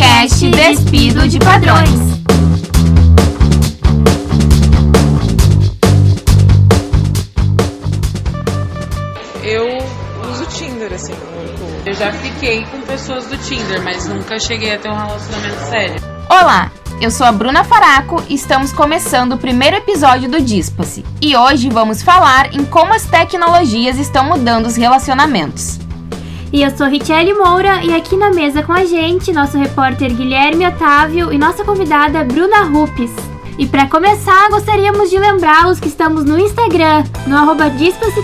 podcast Despido de Padrões. Eu uso Tinder, assim, muito. Eu já fiquei com pessoas do Tinder, mas nunca cheguei a ter um relacionamento sério. Olá, eu sou a Bruna Faraco e estamos começando o primeiro episódio do Dispa-se. E hoje vamos falar em como as tecnologias estão mudando os relacionamentos. E eu sou Richelle Moura e aqui na mesa com a gente, nosso repórter Guilherme Otávio e nossa convidada Bruna Rupes. E para começar, gostaríamos de lembrá-los que estamos no Instagram, no arroba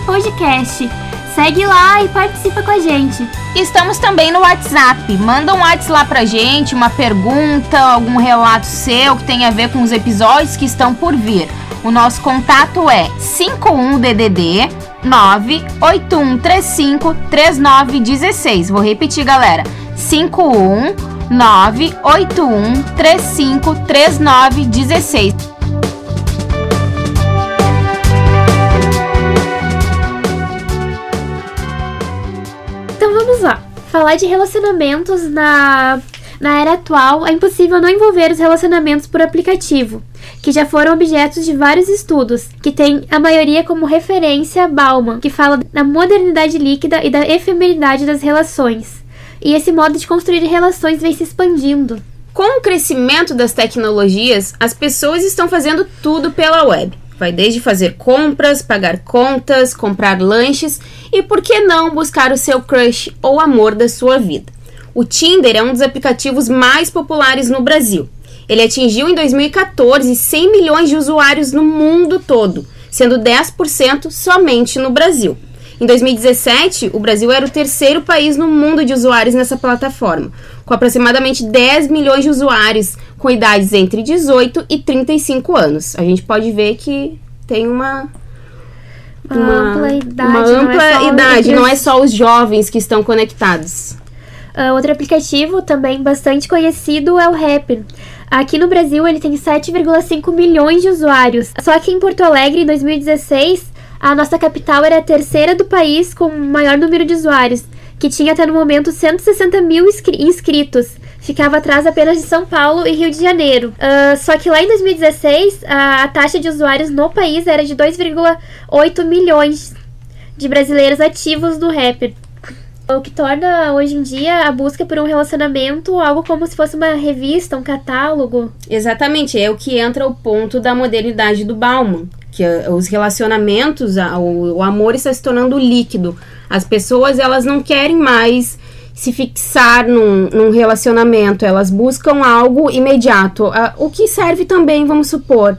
Podcast. Segue lá e participa com a gente. Estamos também no WhatsApp. Manda um WhatsApp lá pra gente, uma pergunta, algum relato seu que tenha a ver com os episódios que estão por vir. O nosso contato é 51DDD 98135 3916. Vou repetir, galera. 51 98135 3916. Então vamos lá. Falar de relacionamentos na, na era atual é impossível não envolver os relacionamentos por aplicativo, que já foram objetos de vários estudos, que tem a maioria como referência Bauman, que fala da modernidade líquida e da efemeridade das relações. E esse modo de construir relações vem se expandindo. Com o crescimento das tecnologias, as pessoas estão fazendo tudo pela web. Vai desde fazer compras, pagar contas, comprar lanches e, por que não, buscar o seu crush ou amor da sua vida. O Tinder é um dos aplicativos mais populares no Brasil. Ele atingiu em 2014 100 milhões de usuários no mundo todo, sendo 10% somente no Brasil. Em 2017, o Brasil era o terceiro país no mundo de usuários nessa plataforma, com aproximadamente 10 milhões de usuários com idades entre 18 e 35 anos. A gente pode ver que tem uma uma, ampla idade, uma ampla não é idade, não é só os jovens que estão conectados. Uh, outro aplicativo também bastante conhecido é o Rapper. Aqui no Brasil ele tem 7,5 milhões de usuários. Só que em Porto Alegre, em 2016, a nossa capital era a terceira do país com maior número de usuários, que tinha até no momento 160 mil inscritos. Ficava atrás apenas de São Paulo e Rio de Janeiro. Uh, só que lá em 2016, a, a taxa de usuários no país era de 2,8 milhões de brasileiros ativos do Rapper. O que torna hoje em dia a busca por um relacionamento algo como se fosse uma revista, um catálogo. Exatamente, é o que entra o ponto da modernidade do Bauman, que os relacionamentos, o, amor está se tornando líquido. As pessoas elas não querem mais se fixar num, num relacionamento, elas buscam algo imediato. O que serve também, vamos supor,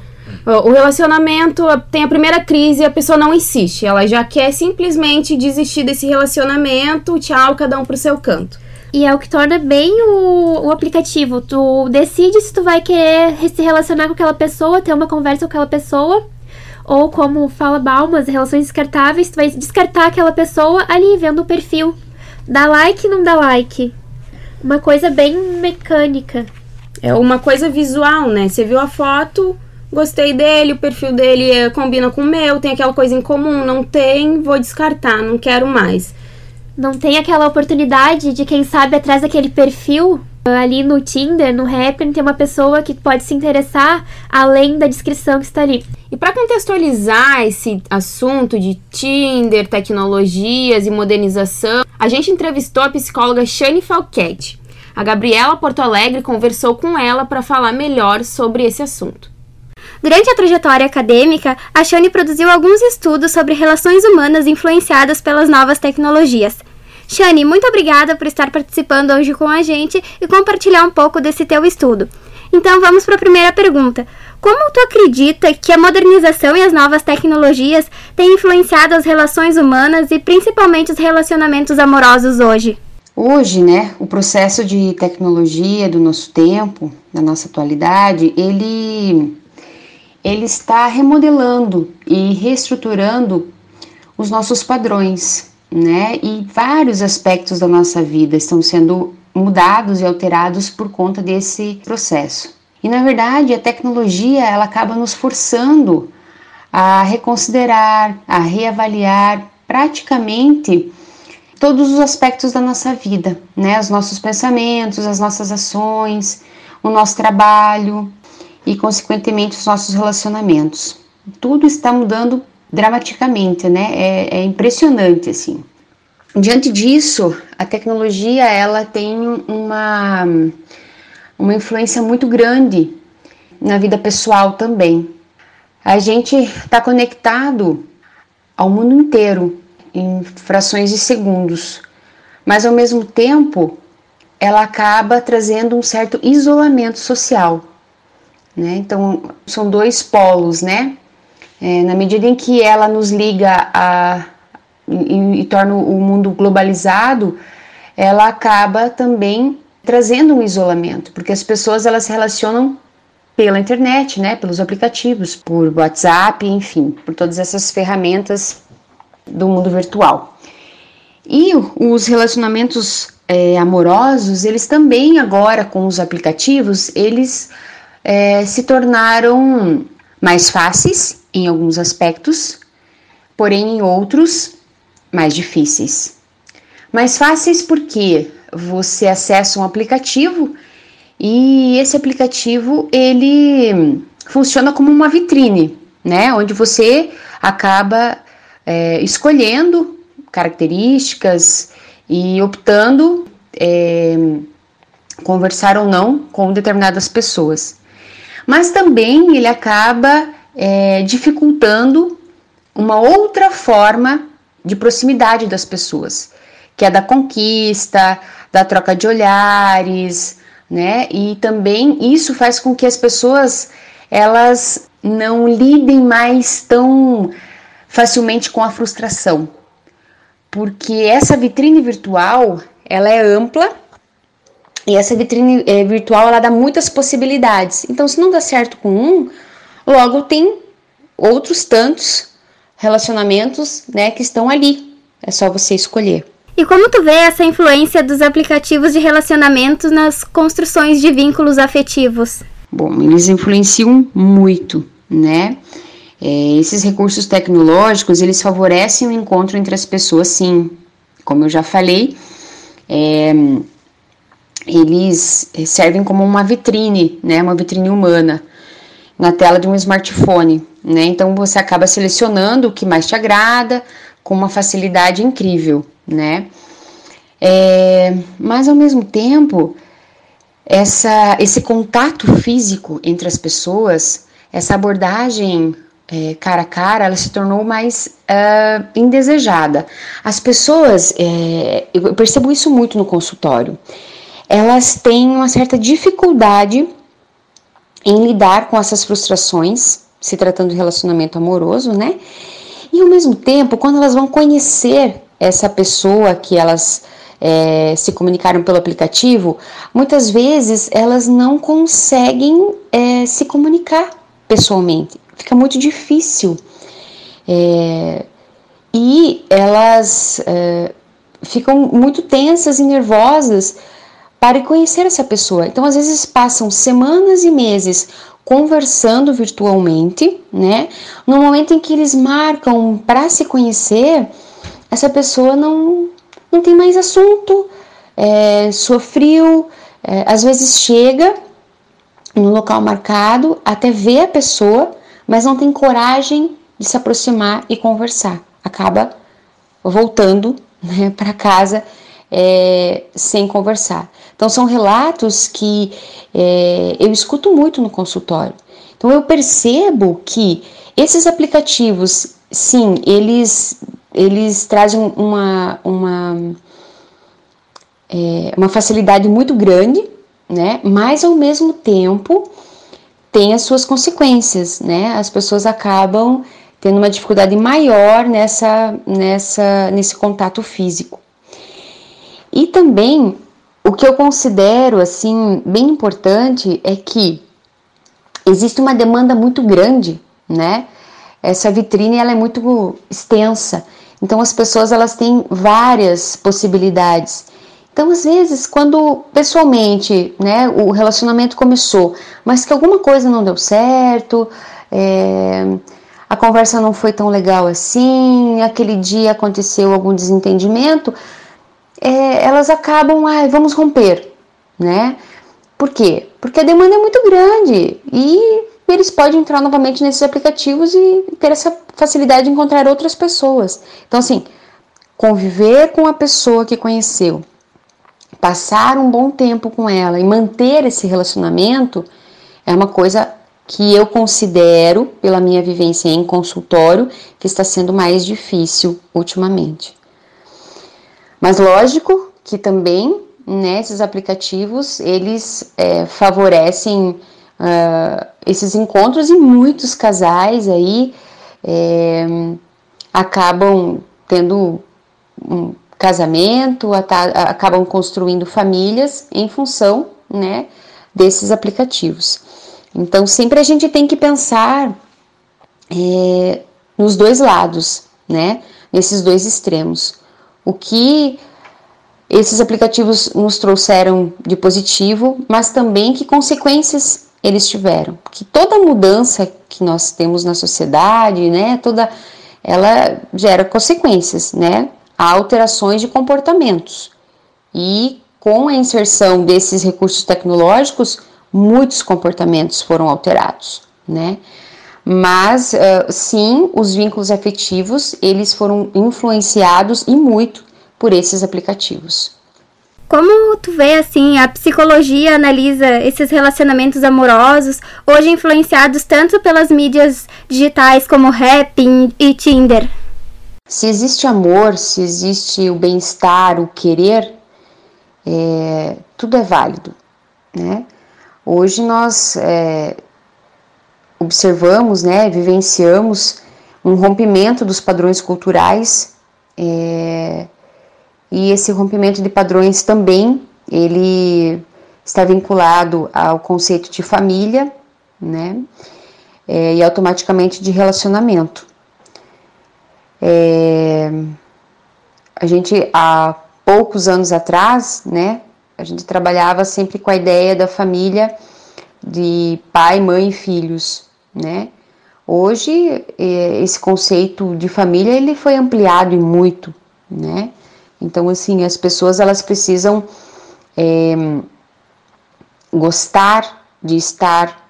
o relacionamento tem a primeira crise e a pessoa não insiste. Ela já quer simplesmente desistir desse relacionamento, tchau, cada um pro seu canto. E é o que torna bem o, o aplicativo. Tu decide se tu vai querer se relacionar com aquela pessoa, ter uma conversa com aquela pessoa. Ou como fala Baumas, relações descartáveis, tu vai descartar aquela pessoa ali, vendo o perfil. Dá like, não dá like. Uma coisa bem mecânica. É uma coisa visual, né? Você viu a foto, gostei dele, o perfil dele é, combina com o meu, tem aquela coisa em comum, não tem, vou descartar, não quero mais. Não tem aquela oportunidade de quem sabe atrás daquele perfil ali no Tinder, no Happn, tem uma pessoa que pode se interessar além da descrição que está ali. E para contextualizar esse assunto de Tinder, tecnologias e modernização, a gente entrevistou a psicóloga Shane Falquete. A Gabriela Porto Alegre conversou com ela para falar melhor sobre esse assunto. Durante a trajetória acadêmica, a Shane produziu alguns estudos sobre relações humanas influenciadas pelas novas tecnologias. Shane, muito obrigada por estar participando hoje com a gente e compartilhar um pouco desse teu estudo. Então vamos para a primeira pergunta. Como tu acredita que a modernização e as novas tecnologias têm influenciado as relações humanas e principalmente os relacionamentos amorosos hoje? Hoje, né, o processo de tecnologia do nosso tempo, da nossa atualidade, ele ele está remodelando e reestruturando os nossos padrões, né? E vários aspectos da nossa vida estão sendo mudados e alterados por conta desse processo. E na verdade, a tecnologia ela acaba nos forçando a reconsiderar, a reavaliar praticamente todos os aspectos da nossa vida, né? Os nossos pensamentos, as nossas ações, o nosso trabalho e, consequentemente, os nossos relacionamentos. Tudo está mudando dramaticamente, né? É, é impressionante, assim. Diante disso, a tecnologia ela tem uma, uma influência muito grande na vida pessoal também. A gente está conectado ao mundo inteiro em frações de segundos, mas ao mesmo tempo ela acaba trazendo um certo isolamento social. Né? Então, são dois polos, né? É, na medida em que ela nos liga a, e, e torna o mundo globalizado, ela acaba também trazendo um isolamento, porque as pessoas elas se relacionam pela internet, né, pelos aplicativos, por WhatsApp, enfim, por todas essas ferramentas do mundo virtual. E os relacionamentos é, amorosos, eles também agora com os aplicativos, eles é, se tornaram mais fáceis em alguns aspectos, porém em outros mais difíceis. Mais fáceis porque você acessa um aplicativo e esse aplicativo ele funciona como uma vitrine, né? Onde você acaba é, escolhendo características e optando é, conversar ou não com determinadas pessoas. Mas também ele acaba é, dificultando uma outra forma de proximidade das pessoas, que é da conquista, da troca de olhares, né? E também isso faz com que as pessoas elas não lidem mais tão facilmente com a frustração, porque essa vitrine virtual ela é ampla e essa vitrine é, virtual ela dá muitas possibilidades. Então, se não dá certo com um, logo tem outros tantos relacionamentos, né, que estão ali. É só você escolher. E como tu vê essa influência dos aplicativos de relacionamento nas construções de vínculos afetivos? Bom, eles influenciam muito, né? É, esses recursos tecnológicos, eles favorecem o encontro entre as pessoas, sim. Como eu já falei, é, eles servem como uma vitrine, né? Uma vitrine humana na tela de um smartphone, né? Então você acaba selecionando o que mais te agrada com uma facilidade incrível, né? É, mas ao mesmo tempo, essa, esse contato físico entre as pessoas, essa abordagem é, cara a cara, ela se tornou mais uh, indesejada. As pessoas, é, eu percebo isso muito no consultório, elas têm uma certa dificuldade em lidar com essas frustrações, se tratando de relacionamento amoroso, né? E ao mesmo tempo, quando elas vão conhecer essa pessoa que elas é, se comunicaram pelo aplicativo, muitas vezes elas não conseguem é, se comunicar pessoalmente fica muito difícil. É, e elas é, ficam muito tensas e nervosas para conhecer essa pessoa. Então, às vezes, passam semanas e meses conversando virtualmente, né? No momento em que eles marcam para se conhecer, essa pessoa não, não tem mais assunto, é, sofreu, é, às vezes chega no local marcado até ver a pessoa, mas não tem coragem de se aproximar e conversar. Acaba voltando né, para casa é, sem conversar. Então, são relatos que é, eu escuto muito no consultório. Então, eu percebo que esses aplicativos, sim, eles, eles trazem uma, uma, é, uma facilidade muito grande, né? mas ao mesmo tempo tem as suas consequências, né? As pessoas acabam tendo uma dificuldade maior nessa, nessa, nesse contato físico. E também o que eu considero assim bem importante é que existe uma demanda muito grande, né? Essa vitrine ela é muito extensa, então as pessoas elas têm várias possibilidades. Então, às vezes, quando pessoalmente né, o relacionamento começou, mas que alguma coisa não deu certo, é, a conversa não foi tão legal assim, aquele dia aconteceu algum desentendimento, é, elas acabam, ah, vamos romper, né? Por quê? Porque a demanda é muito grande e eles podem entrar novamente nesses aplicativos e ter essa facilidade de encontrar outras pessoas. Então, assim, conviver com a pessoa que conheceu, passar um bom tempo com ela e manter esse relacionamento é uma coisa que eu considero, pela minha vivência em consultório, que está sendo mais difícil ultimamente. Mas lógico que também né, esses aplicativos eles é, favorecem uh, esses encontros e muitos casais aí é, acabam tendo um casamento, acabam construindo famílias em função né, desses aplicativos. Então, sempre a gente tem que pensar é, nos dois lados, né? Nesses dois extremos. O que esses aplicativos nos trouxeram de positivo, mas também que consequências eles tiveram. Que toda mudança que nós temos na sociedade, né, toda ela gera consequências, né? Há alterações de comportamentos. E com a inserção desses recursos tecnológicos, muitos comportamentos foram alterados, né? Mas uh, sim, os vínculos afetivos eles foram influenciados e muito por esses aplicativos. Como tu vê assim, a psicologia analisa esses relacionamentos amorosos, hoje influenciados tanto pelas mídias digitais como Rap e Tinder? Se existe amor, se existe o bem-estar, o querer, é, tudo é válido, né? Hoje nós é, observamos, né, vivenciamos um rompimento dos padrões culturais é, e esse rompimento de padrões também ele está vinculado ao conceito de família, né, é, e automaticamente de relacionamento. É, a gente há poucos anos atrás, né, a gente trabalhava sempre com a ideia da família de pai, mãe e filhos, né? Hoje é, esse conceito de família ele foi ampliado e muito, né? Então assim as pessoas elas precisam é, gostar de estar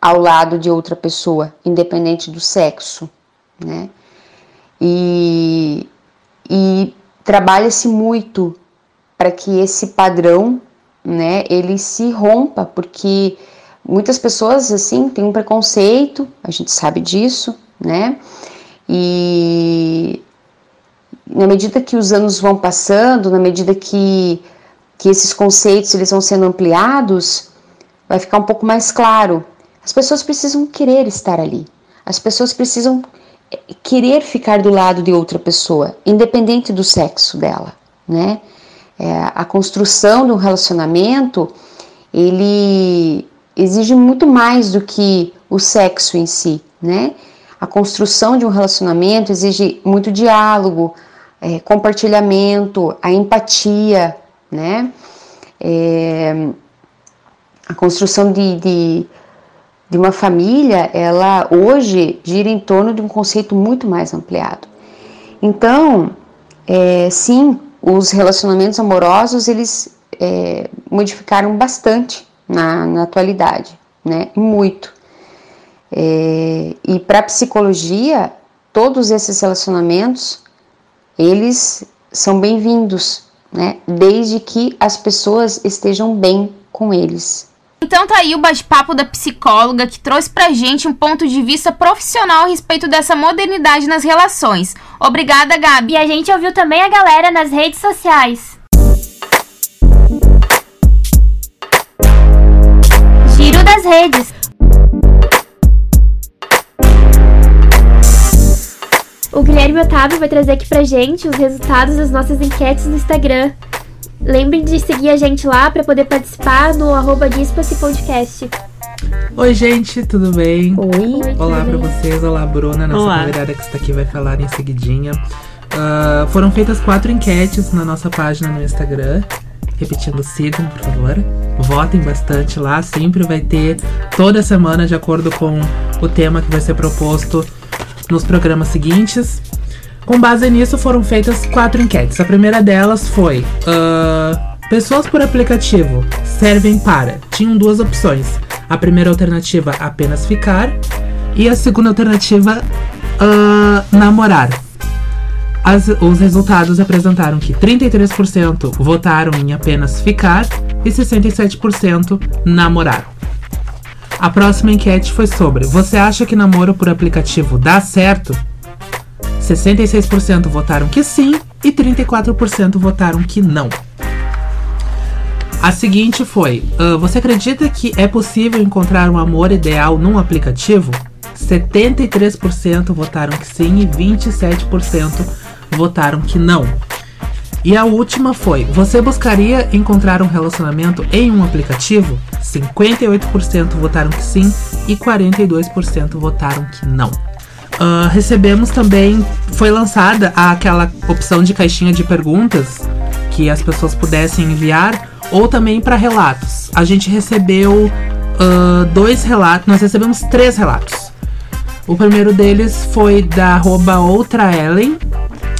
ao lado de outra pessoa, independente do sexo, né? E, e trabalha-se muito para que esse padrão, né, ele se rompa, porque muitas pessoas assim têm um preconceito, a gente sabe disso, né? E na medida que os anos vão passando, na medida que, que esses conceitos eles vão sendo ampliados, vai ficar um pouco mais claro. As pessoas precisam querer estar ali. As pessoas precisam eh, querer ficar do lado de outra pessoa, independente do sexo dela, né? É, a construção de um relacionamento, ele exige muito mais do que o sexo em si, né? A construção de um relacionamento exige muito diálogo, é, compartilhamento, a empatia, né? É, a construção de, de, de uma família, ela hoje gira em torno de um conceito muito mais ampliado. Então, é, sim, os relacionamentos amorosos eles é, modificaram bastante na, na, atualidade, né? Muito. É, e para a psicologia, todos esses relacionamentos eles são bem-vindos, né? Desde que as pessoas estejam bem com eles. Então tá aí o bate-papo da psicóloga que trouxe pra gente um ponto de vista profissional a respeito dessa modernidade nas relações. Obrigada, Gabi. E a gente ouviu também a galera nas redes sociais. Das redes. O Guilherme Otávio vai trazer aqui pra gente os resultados das nossas enquetes no Instagram. Lembrem de seguir a gente lá para poder participar no arroba Podcast. Oi, gente, tudo bem? Oi. Olá para vocês, olá, Bruna, nossa olá. convidada que está aqui vai falar em seguidinha. Uh, foram feitas quatro enquetes na nossa página no Instagram. Repetindo, sigam, por favor. Votem bastante lá. Sempre vai ter toda semana, de acordo com o tema que vai ser proposto nos programas seguintes. Com base nisso, foram feitas quatro enquetes. A primeira delas foi: uh, pessoas por aplicativo servem para. Tinham duas opções. A primeira alternativa, apenas ficar, e a segunda alternativa, uh, namorar. As, os resultados apresentaram que 33% votaram em apenas ficar e 67% namorar. A próxima enquete foi sobre: Você acha que namoro por aplicativo dá certo? 66% votaram que sim e 34% votaram que não. A seguinte foi: uh, Você acredita que é possível encontrar um amor ideal num aplicativo? 73% votaram que sim e 27% votaram que não. E a última foi: Você buscaria encontrar um relacionamento em um aplicativo? 58% votaram que sim e 42% votaram que não. Uh, recebemos também, foi lançada aquela opção de caixinha de perguntas que as pessoas pudessem enviar, ou também para relatos. A gente recebeu uh, dois relatos, nós recebemos três relatos. O primeiro deles foi da arroba outra Ellen,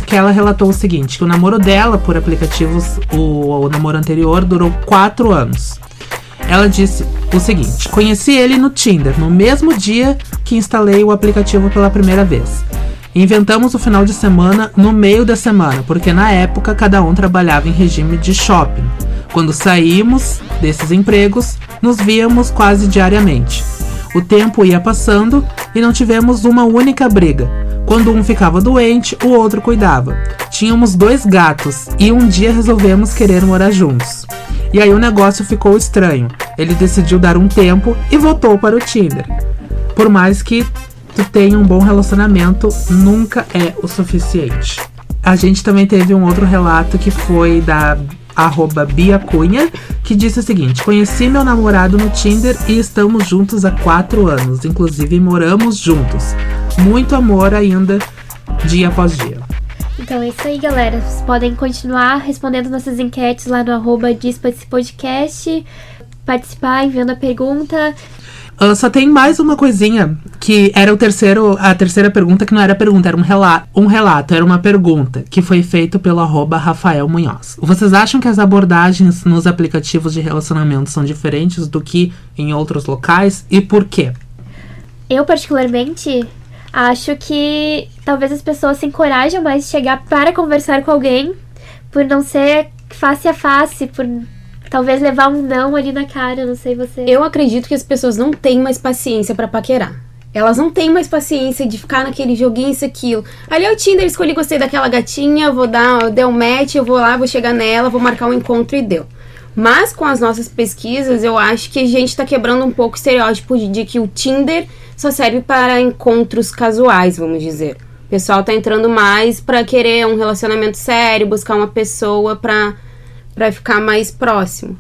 que ela relatou o seguinte: que o namoro dela por aplicativos, o, o namoro anterior, durou quatro anos. Ela disse o seguinte: Conheci ele no Tinder, no mesmo dia que instalei o aplicativo pela primeira vez. Inventamos o final de semana no meio da semana, porque na época cada um trabalhava em regime de shopping. Quando saímos desses empregos, nos víamos quase diariamente. O tempo ia passando e não tivemos uma única briga. Quando um ficava doente, o outro cuidava. Tínhamos dois gatos e um dia resolvemos querer morar juntos. E aí o negócio ficou estranho. Ele decidiu dar um tempo e voltou para o Tinder. Por mais que tu tenha um bom relacionamento, nunca é o suficiente. A gente também teve um outro relato que foi da arroba Bia Cunha, que disse o seguinte: Conheci meu namorado no Tinder e estamos juntos há quatro anos. Inclusive, moramos juntos. Muito amor ainda, dia após dia. Então é isso aí, galera. Vocês podem continuar respondendo nossas enquetes lá no arroba Podcast, participar enviando a pergunta. Uh, só tem mais uma coisinha que era o terceiro, a terceira pergunta que não era pergunta, era um relato, um relato, era uma pergunta que foi feito pelo arroba Rafael Munhoz. Vocês acham que as abordagens nos aplicativos de relacionamento são diferentes do que em outros locais e por quê? Eu particularmente acho que talvez as pessoas se encorajam mais de chegar para conversar com alguém por não ser face a face, por Talvez levar um não ali na cara, não sei você. Eu acredito que as pessoas não têm mais paciência para paquerar. Elas não têm mais paciência de ficar naquele joguinho, isso, aquilo. Ali é o Tinder, escolhi, gostei daquela gatinha, vou dar, deu um match, eu vou lá, vou chegar nela, vou marcar um encontro e deu. Mas com as nossas pesquisas, eu acho que a gente tá quebrando um pouco o estereótipo de, de que o Tinder só serve para encontros casuais, vamos dizer. O pessoal tá entrando mais para querer um relacionamento sério, buscar uma pessoa pra para ficar mais próximo.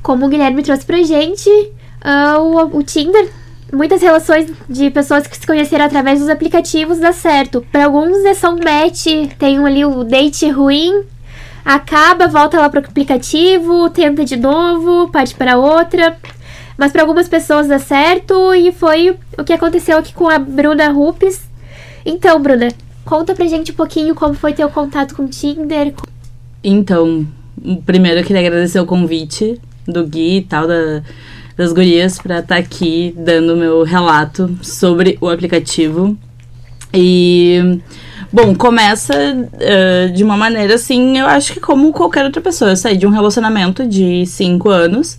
Como o Guilherme trouxe pra gente, uh, o, o Tinder muitas relações de pessoas que se conheceram através dos aplicativos dá certo. Para alguns é só um match, tem ali o date ruim, acaba, volta lá pro aplicativo, tenta de novo, parte para outra. Mas para algumas pessoas dá certo e foi o que aconteceu aqui com a Bruna Rupes. Então, Bruna, conta pra gente um pouquinho como foi teu contato com o Tinder. Então, primeiro eu queria agradecer o convite do Gui e tal, da, das gurias, para estar tá aqui dando meu relato sobre o aplicativo. E. Bom, começa uh, de uma maneira assim, eu acho que como qualquer outra pessoa. Eu saí de um relacionamento de cinco anos.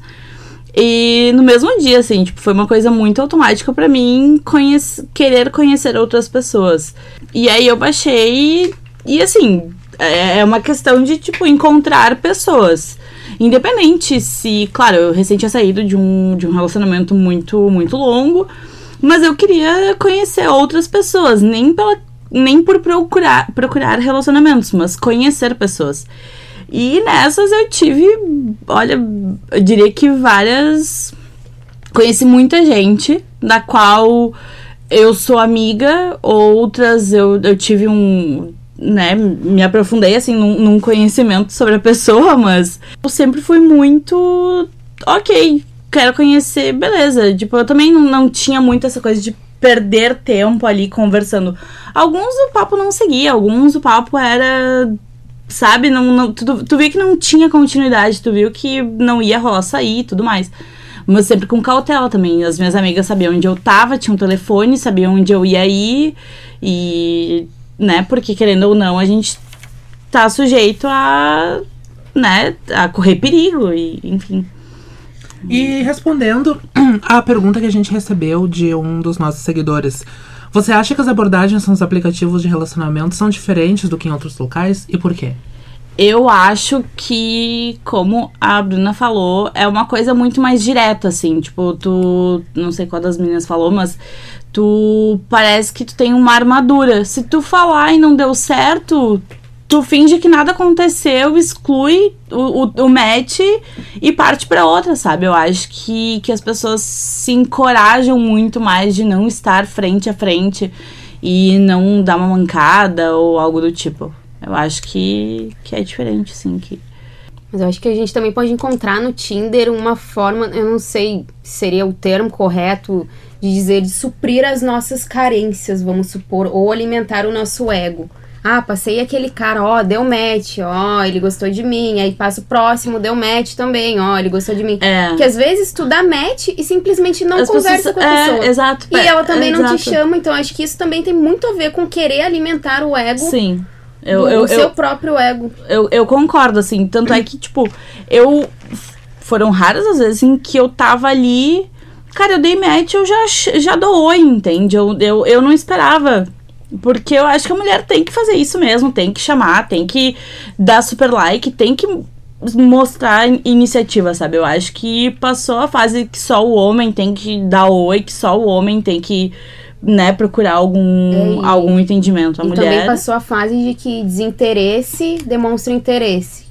E no mesmo dia, assim, tipo, foi uma coisa muito automática para mim conhece, querer conhecer outras pessoas. E aí eu baixei e, assim, é, é uma questão de, tipo, encontrar pessoas. Independente se, claro, eu recém tinha saído de um, de um relacionamento muito, muito longo, mas eu queria conhecer outras pessoas, nem, pela, nem por procurar, procurar relacionamentos, mas conhecer pessoas. E nessas eu tive, olha, eu diria que várias. Conheci muita gente, da qual eu sou amiga, outras eu, eu tive um né, me aprofundei, assim, num, num, conhecimento sobre a pessoa, mas eu sempre fui muito. Ok, quero conhecer, beleza. Tipo, eu também não, não tinha muito essa coisa de perder tempo ali conversando. Alguns o papo não seguia, alguns o papo era. Sabe, não, não, tu, tu viu que não tinha continuidade, tu viu que não ia rolar sair e tudo mais. Mas sempre com cautela também. As minhas amigas sabiam onde eu tava, tinham um telefone, sabiam onde eu ia ir. E, né, porque querendo ou não, a gente tá sujeito a, né, a correr perigo e, enfim. E respondendo à pergunta que a gente recebeu de um dos nossos seguidores, você acha que as abordagens nos aplicativos de relacionamento são diferentes do que em outros locais e por quê? Eu acho que, como a Bruna falou, é uma coisa muito mais direta, assim. Tipo, tu. Não sei qual das meninas falou, mas tu parece que tu tem uma armadura. Se tu falar e não deu certo, tu finge que nada aconteceu, exclui o, o, o match e parte para outra, sabe? Eu acho que, que as pessoas se encorajam muito mais de não estar frente a frente e não dar uma mancada ou algo do tipo. Eu acho que, que é diferente, sim. Que... Mas eu acho que a gente também pode encontrar no Tinder uma forma, eu não sei se seria o termo correto de dizer, de suprir as nossas carências, vamos supor, ou alimentar o nosso ego. Ah, passei aquele cara, ó, deu match, ó, ele gostou de mim. Aí passa o próximo, deu match também, ó, ele gostou de mim. É. Que às vezes tu dá match e simplesmente não As conversa pessoas- com a é, pessoa. exato, E é, ela também não te exato. chama, então acho que isso também tem muito a ver com querer alimentar o ego. Sim. Eu, do- eu, o seu eu, próprio ego. eu, eu concordo, assim. Tanto é que, tipo, eu. Foram raras as vezes em que eu tava ali. Cara, eu dei match, eu já, já dou oi, entende? Eu, eu, eu não esperava. Porque eu acho que a mulher tem que fazer isso mesmo, tem que chamar, tem que dar super like, tem que mostrar in- iniciativa, sabe? Eu acho que passou a fase que só o homem tem que dar oi, que só o homem tem que, né, procurar algum, É, algum entendimento. A e mulher. também passou a fase de que desinteresse demonstra interesse.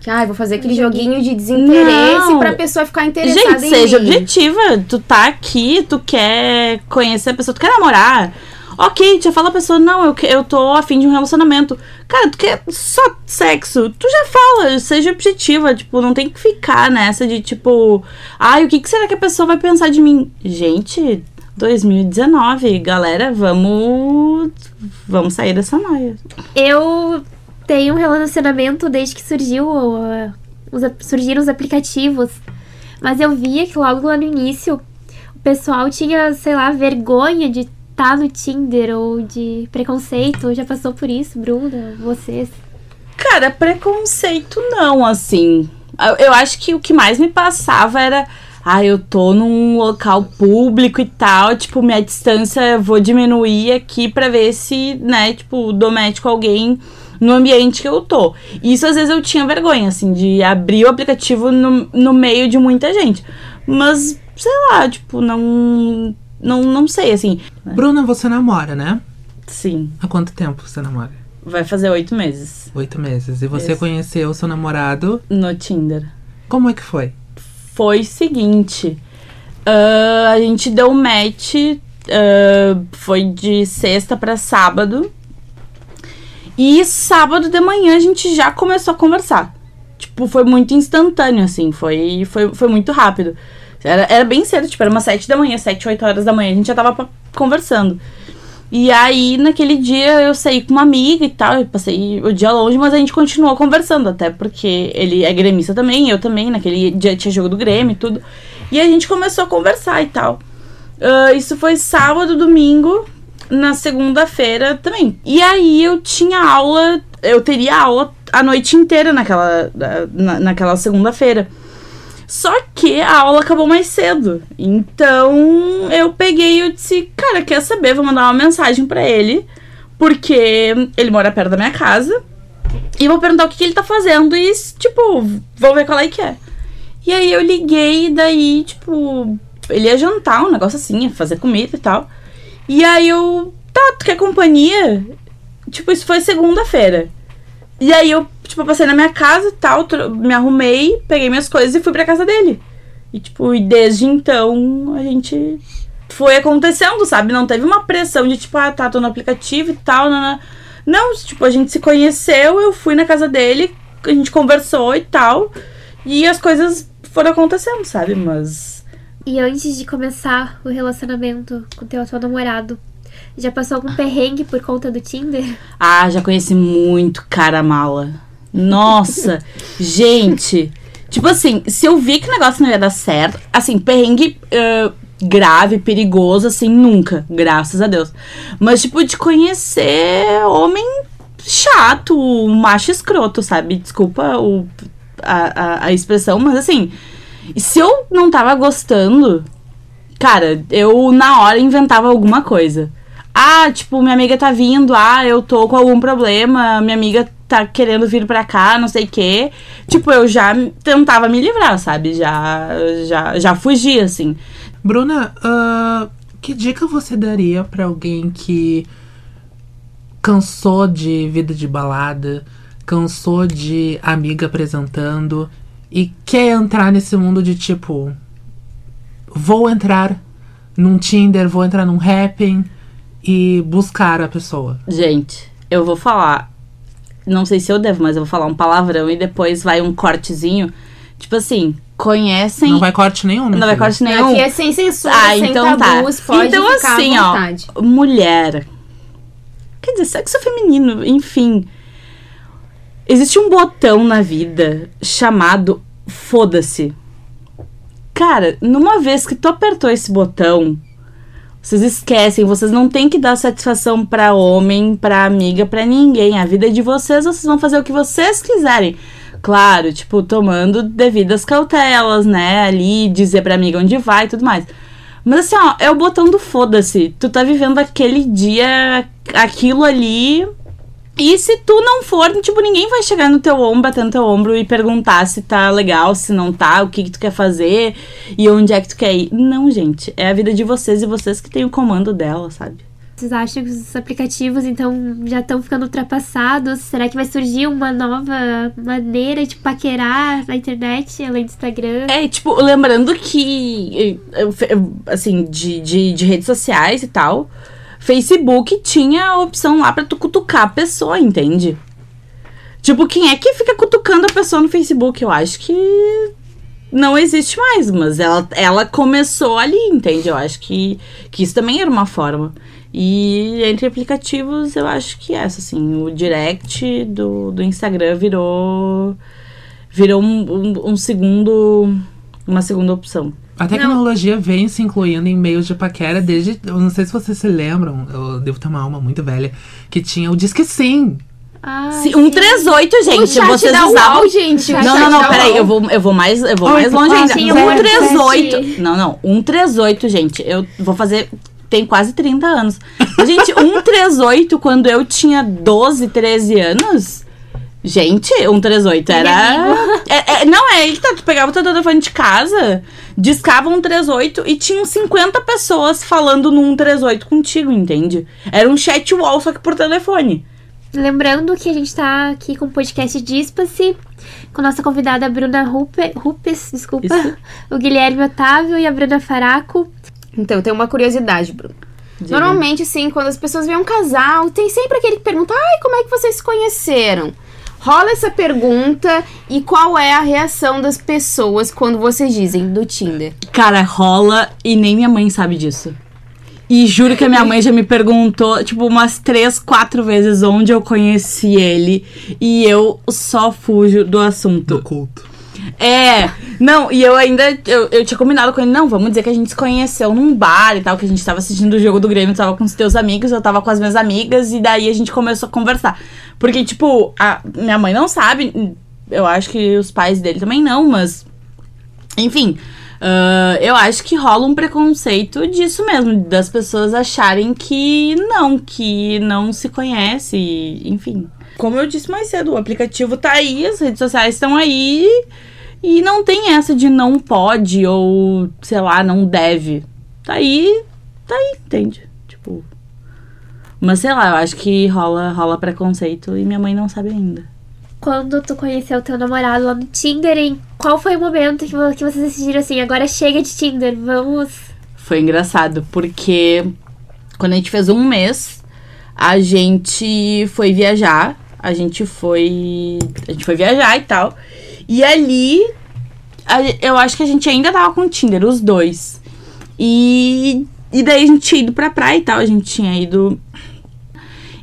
Que, ai, vou fazer aquele joguinho de desinteresse Não. pra pessoa ficar interessada Gente, seja mim. objetiva. Tu tá aqui, tu quer conhecer a pessoa, tu quer namorar. Ok, já fala a pessoa, não, eu, eu tô afim de um relacionamento. Cara, tu quer só sexo? Tu já fala, seja objetiva. Tipo, não tem que ficar nessa de tipo, ai, o que, que será que a pessoa vai pensar de mim? Gente, 2019, galera, vamos. Vamos sair dessa noia. Eu tenho um relacionamento desde que surgiu uh, os, surgiram os aplicativos. Mas eu via que logo lá no início o pessoal tinha, sei lá, vergonha de estar no Tinder ou de preconceito. Já passou por isso, Bruna? Vocês? Cara, preconceito não, assim. Eu, acho que o que mais me passava era. Ah, eu tô num local público e tal, tipo, minha distância eu vou diminuir aqui pra ver se, né, tipo, com alguém no ambiente que eu tô. Isso às vezes eu tinha vergonha, assim, de abrir o aplicativo no, no meio de muita gente. Mas, sei lá, tipo, não. Não, não sei, assim. Bruna, você namora, né? Sim, Há quanto tempo você namora? vai fazer oito meses Oito meses. E você Isso. conheceu seu namorado. no Tinder. Como é que foi? foi o seguinte. ah, a gente deu match. ah, foi de sexta pra sábado. E sábado de manhã a gente já começou a conversar. Tipo, foi muito instantâneo, assim. Foi, foi, foi muito rápido. Era, era bem cedo, tipo, era umas sete da manhã, sete, oito horas da manhã. A gente já tava conversando. E aí, naquele dia, eu saí com uma amiga e tal. Eu passei o dia longe, mas a gente continuou conversando. Até porque ele é gremista também, eu também. Naquele dia tinha jogo do Grêmio e tudo. E a gente começou a conversar e tal. Ah, isso foi sábado, domingo. Na segunda-feira também. E aí eu tinha aula. Eu teria aula a noite inteira naquela, na, naquela segunda-feira. Só que a aula acabou mais cedo. Então eu peguei e disse, cara, quer saber? Vou mandar uma mensagem pra ele. Porque ele mora perto da minha casa. E vou perguntar o que, que ele tá fazendo. E, tipo, vou ver qual é que é. E aí eu liguei, e daí, tipo, ele ia jantar, um negócio assim, ia fazer comida e tal. E aí eu, tá, tu quer companhia? Tipo, isso foi segunda-feira. E aí eu, tipo, passei na minha casa e tal, me arrumei, peguei minhas coisas e fui pra casa dele. E, tipo, e desde então a gente foi acontecendo, sabe? Não teve uma pressão de, tipo, ah, tá, tô no aplicativo e tal, não, não. Não, tipo, a gente se conheceu, eu fui na casa dele, a gente conversou e tal. E as coisas foram acontecendo, sabe? Mas E antes de começar o relacionamento com teu atual namorado, já passou algum perrengue por conta do Tinder? Ah, já conheci muito cara mala. Nossa, gente. Tipo assim, se eu vi que o negócio não ia dar certo, assim, perrengue uh, grave, perigoso, assim, nunca, graças a Deus. Mas, tipo, de conhecer homem chato, macho escroto, sabe? Desculpa o, a, a, a expressão, mas assim, se eu não tava gostando, cara, eu na hora inventava alguma coisa. Ah, tipo, minha amiga tá vindo, ah, eu tô com algum problema, minha amiga tá querendo vir pra cá, não sei o quê. Tipo, eu já tentava me livrar, sabe? Já, já, já fugia, assim. Bruna, uh, que dica você daria para alguém que cansou de vida de balada, cansou de amiga apresentando e quer entrar nesse mundo de tipo, vou entrar num Tinder, vou entrar num Happn e buscar a pessoa? Gente, eu vou falar. Não sei se eu devo, mas eu vou falar um palavrão e depois vai um cortezinho. Tipo assim, conhecem. Não vai corte nenhum, Não vai corte nenhum. Aqui é sem censura, ah, sem então tabus, tá. pode então ficar assim, à vontade. ó, mulher. Quer dizer, sexo feminino, enfim. Existe um botão na vida chamado foda-se. Cara, numa vez que tu apertou esse botão, vocês esquecem, vocês não têm que dar satisfação pra homem, pra amiga, pra ninguém. A vida é de vocês, vocês vão fazer o que vocês quiserem. Claro, tipo, tomando devidas cautelas, né? Ali, dizer pra amiga onde vai e tudo mais. Mas assim, ó, é o botão do foda-se. Tu tá vivendo aquele dia, aquilo ali. E se tu não for, tipo, ninguém vai chegar no teu ombro, bater no teu ombro e perguntar se tá legal, se não tá, o que, que tu quer fazer e onde é que tu quer ir. Não, gente. É a vida de vocês e vocês que têm o comando dela, sabe? Vocês acham que os aplicativos, então, já estão ficando ultrapassados? Será que vai surgir uma nova maneira de paquerar na internet, além do Instagram? É, tipo, lembrando que, assim, de, de, de redes sociais e tal, Facebook tinha a opção lá pra tu cutucar a pessoa, entende? Tipo, quem é que fica cutucando a pessoa no Facebook? Eu acho que não existe mais, mas ela, ela começou ali, entende? Eu acho que, que isso também era uma forma. E entre aplicativos, eu acho que essa, assim, o direct do, do Instagram virou. Virou um, um, um segundo. Uma segunda opção. A tecnologia não. vem se incluindo em meios de paquera desde. Eu não sei se vocês se lembram, eu devo ter uma alma muito velha, que tinha o Disque Sim. Ah, sim, 138, gente. O chat vocês usavam. UOL, gente. Não, não, não, peraí. Eu vou, eu vou mais, eu vou Oi, mais longe ainda. tinha 138. Não, não. 138, gente. Eu vou fazer. Tem quase 30 anos. Gente, 138, quando eu tinha 12, 13 anos. Gente, 138 era. É, é, não, é ele tá. Tu pegava o teu telefone de casa, discava 138 e tinham 50 pessoas falando no 138 contigo, entende? Era um chat wall, só que por telefone. Lembrando que a gente tá aqui com o podcast Dispa-se, com nossa convidada Bruna Rupe, Rupes, desculpa, Isso. o Guilherme Otávio e a Bruna Faraco. Então, eu tenho uma curiosidade, Bruno. Diga. Normalmente, assim, quando as pessoas veem um casal, tem sempre aquele que pergunta: ai, como é que vocês se conheceram? Rola essa pergunta e qual é a reação das pessoas quando vocês dizem do Tinder? Cara, rola e nem minha mãe sabe disso. E juro que a minha mãe já me perguntou, tipo, umas três, quatro vezes onde eu conheci ele. E eu só fujo do assunto. Do culto. É, não, e eu ainda, eu, eu tinha combinado com ele, não, vamos dizer que a gente se conheceu num bar e tal, que a gente tava assistindo o jogo do Grêmio, tu tava com os teus amigos, eu tava com as minhas amigas, e daí a gente começou a conversar. Porque, tipo, a minha mãe não sabe, eu acho que os pais dele também não, mas. Enfim, ah, eu acho que rola um preconceito disso mesmo, das pessoas acharem que não, que não se conhece, enfim. Como eu disse mais cedo, o aplicativo tá aí, as redes sociais estão aí. E não tem essa de não pode ou, sei lá, não deve. Tá aí, tá aí, entende? Tipo. Mas sei lá, eu acho que rola, rola preconceito e minha mãe não sabe ainda. Quando tu conheceu teu namorado lá no Tinder, em qual foi o momento que, que vocês decidiram assim, agora chega de Tinder, vamos... Foi engraçado, porque quando a gente fez um mês, a gente foi viajar. A gente foi. A gente foi viajar e tal. E ali eu acho que a gente ainda tava com o Tinder, os dois. E, e daí a gente tinha ido pra praia e tal, a gente tinha ido.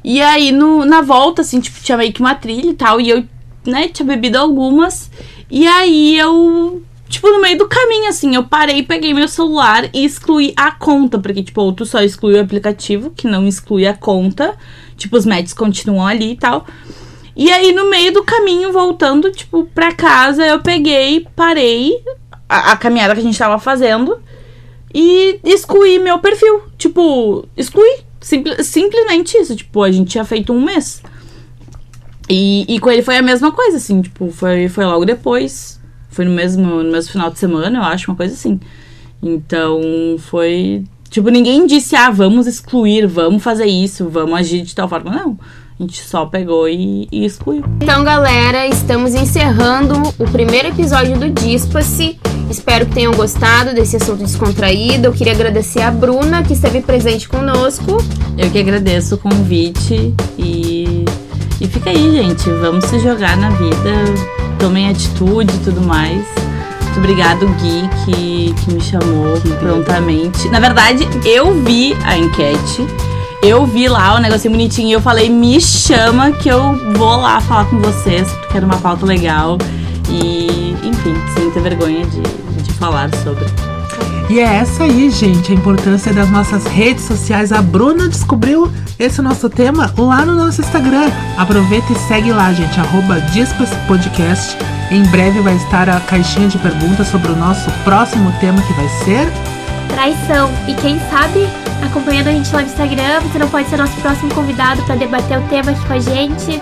E aí, no, na volta, assim, tipo, tinha meio que uma trilha e tal, e eu, né, tinha bebido algumas. E aí eu tipo, no meio do caminho, assim, eu parei, peguei meu celular e excluí a conta, porque, tipo, tu só exclui o aplicativo, que não exclui a conta, tipo, os matches continuam ali e tal. E aí, no meio do caminho, voltando, tipo, pra casa, eu peguei, parei a, a caminhada que a gente tava fazendo e excluí meu perfil. Tipo, excluí. Simpl simplesmente isso. Tipo, a gente tinha feito um mês. E, e com ele foi a mesma coisa, assim, tipo, foi, foi logo depois foi no mesmo, no mesmo final de semana, eu acho, uma coisa assim. Então foi. Tipo, ninguém disse, ah, vamos excluir, vamos fazer isso, vamos agir de tal forma. Não. A gente só pegou e, e excluiu. Então, galera, estamos encerrando o primeiro episódio do Dispa-se. Espero que tenham gostado desse assunto descontraído. Eu queria agradecer a Bruna, que esteve presente conosco. Eu que agradeço o convite e, e fica aí, gente. Vamos se jogar na vida tomem atitude e tudo mais. Muito obrigado, Gui, que, que me chamou prontamente. Na verdade, eu vi a enquete. Eu vi lá o negocinho bonitinho e eu falei, me chama que eu vou lá falar com vocês, porque era uma pauta legal. E, enfim, sem ter vergonha de, de falar sobre. E é essa aí, gente, a importância das nossas redes sociais. A Bruna descobriu esse nosso tema lá no nosso Instagram. Aproveita e segue lá, gente, arroba Podcast. Em breve vai estar a caixinha de perguntas sobre o nosso próximo tema que vai ser... Traição. E quem sabe, acompanhando a gente lá no Instagram, você não pode ser nosso próximo convidado para debater o tema aqui com a gente.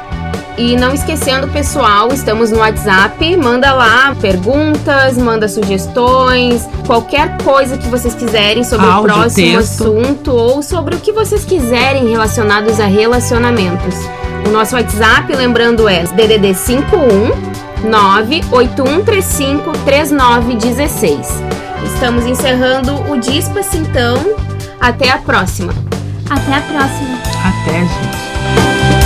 E não esquecendo, pessoal, estamos no WhatsApp. Manda lá perguntas, manda sugestões, qualquer coisa que vocês quiserem sobre Áudio, o próximo texto. assunto ou sobre o que vocês quiserem relacionados a relacionamentos. O nosso WhatsApp, lembrando, é DDD 51 98135 3916. Estamos encerrando o Dispas, então. Até a próxima. Até a próxima. Até, gente.